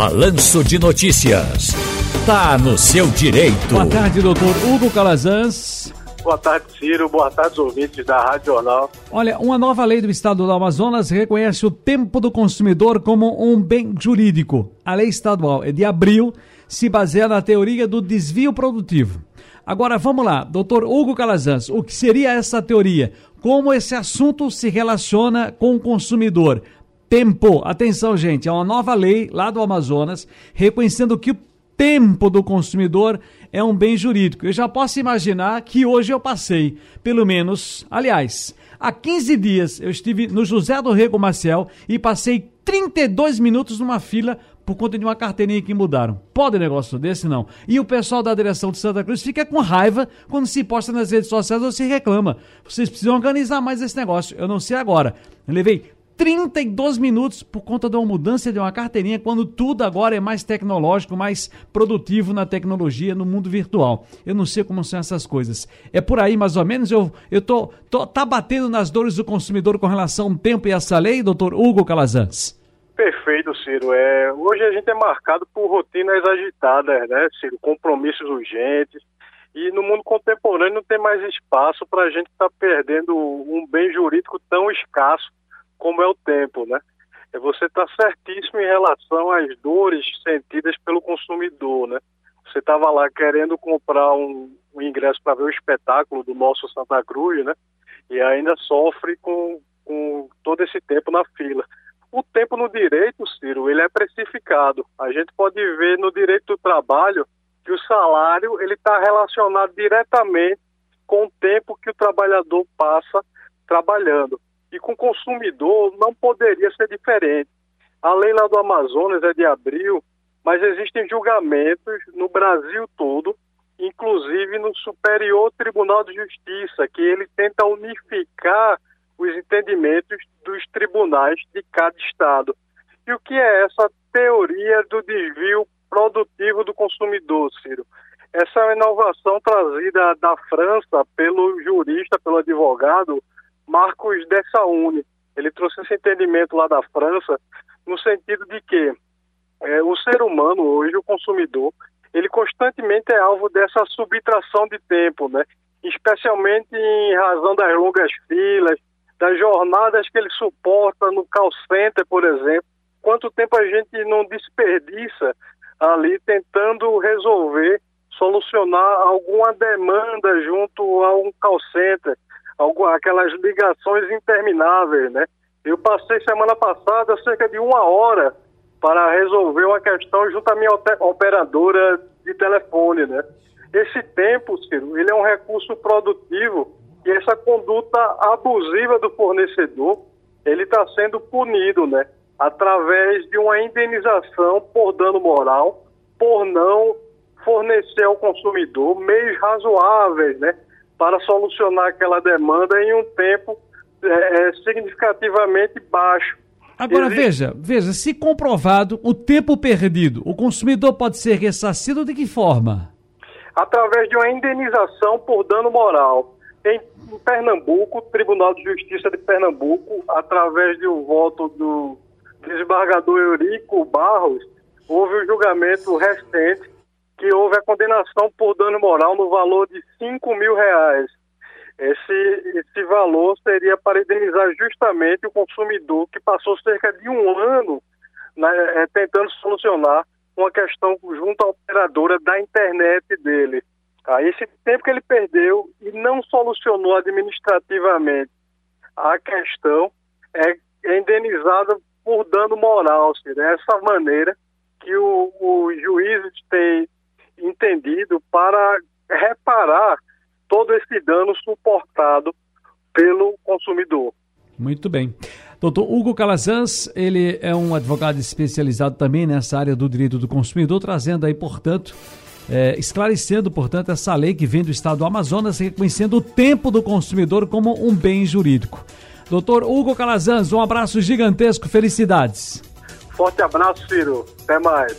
Balanço de Notícias. Tá no seu direito. Boa tarde, doutor Hugo Calazans. Boa tarde, Ciro. Boa tarde, ouvintes da Rádio Jornal. Olha, uma nova lei do Estado do Amazonas reconhece o tempo do consumidor como um bem jurídico. A lei estadual é de abril, se baseia na teoria do desvio produtivo. Agora vamos lá, doutor Hugo Calazans, o que seria essa teoria? Como esse assunto se relaciona com o consumidor? Tempo, atenção gente, é uma nova lei lá do Amazonas reconhecendo que o tempo do consumidor é um bem jurídico. Eu já posso imaginar que hoje eu passei, pelo menos, aliás, há 15 dias eu estive no José do Rego Maciel e passei 32 minutos numa fila por conta de uma carteirinha que mudaram. Pode negócio desse não. E o pessoal da direção de Santa Cruz fica com raiva quando se posta nas redes sociais ou se reclama. Vocês precisam organizar mais esse negócio. Eu não sei agora. Eu levei 32 minutos por conta de uma mudança de uma carteirinha, quando tudo agora é mais tecnológico, mais produtivo na tecnologia, no mundo virtual. Eu não sei como são essas coisas. É por aí, mais ou menos, eu, eu tô, tô tá batendo nas dores do consumidor com relação ao tempo e essa lei, doutor Hugo Calazans? Perfeito, Ciro. É, hoje a gente é marcado por rotinas agitadas, né, Ciro? Compromissos urgentes. E no mundo contemporâneo não tem mais espaço para a gente estar tá perdendo um bem jurídico tão escasso como é o tempo, né? É, você está certíssimo em relação às dores sentidas pelo consumidor, né? Você estava lá querendo comprar um, um ingresso para ver o espetáculo do nosso Santa Cruz, né? E ainda sofre com, com todo esse tempo na fila. O tempo no direito, Ciro, ele é precificado. A gente pode ver no direito do trabalho que o salário ele está relacionado diretamente com o tempo que o trabalhador passa trabalhando. E com o consumidor não poderia ser diferente. A lei lá do Amazonas é de abril, mas existem julgamentos no Brasil todo, inclusive no Superior Tribunal de Justiça, que ele tenta unificar os entendimentos dos tribunais de cada estado. E o que é essa teoria do desvio produtivo do consumidor, Ciro? Essa é uma inovação trazida da França pelo jurista, pelo advogado Marcos Dessaune. Ele trouxe esse entendimento lá da França, no sentido de que é, o ser humano hoje, o consumidor, ele constantemente é alvo dessa subtração de tempo, né? Especialmente em razão das longas filas, das jornadas que ele suporta no call center, por exemplo. Quanto tempo a gente não desperdiça ali tentando resolver, solucionar alguma demanda junto a um call center, aquelas ligações intermináveis, né? Eu passei semana passada cerca de uma hora para resolver uma questão junto à minha operadora de telefone, né? Esse tempo, Ciro, ele é um recurso produtivo e essa conduta abusiva do fornecedor, ele está sendo punido, né? Através de uma indenização por dano moral, por não fornecer ao consumidor meios razoáveis, né? Para solucionar aquela demanda em um tempo é, é significativamente baixo. Agora Existe... veja, veja, se comprovado o tempo perdido, o consumidor pode ser ressarcido de que forma? Através de uma indenização por dano moral. Em, em Pernambuco, o Tribunal de Justiça de Pernambuco, através de um voto do desembargador Eurico Barros, houve um julgamento recente que houve a condenação por dano moral no valor de 5 mil reais. Esse, esse valor seria para indenizar justamente o consumidor que passou cerca de um ano né, tentando solucionar uma questão junto à operadora da internet dele. Tá? Esse tempo que ele perdeu e não solucionou administrativamente a questão é, é indenizado por dano moral. Dessa maneira que o, os juízes têm entendido para reparar todo esse dano suportado pelo consumidor. Muito bem. Doutor Hugo Calazans, ele é um advogado especializado também nessa área do direito do consumidor, trazendo aí, portanto, é, esclarecendo, portanto, essa lei que vem do estado do Amazonas, reconhecendo o tempo do consumidor como um bem jurídico. Doutor Hugo Calazans, um abraço gigantesco, felicidades. Forte abraço, Ciro. Até mais.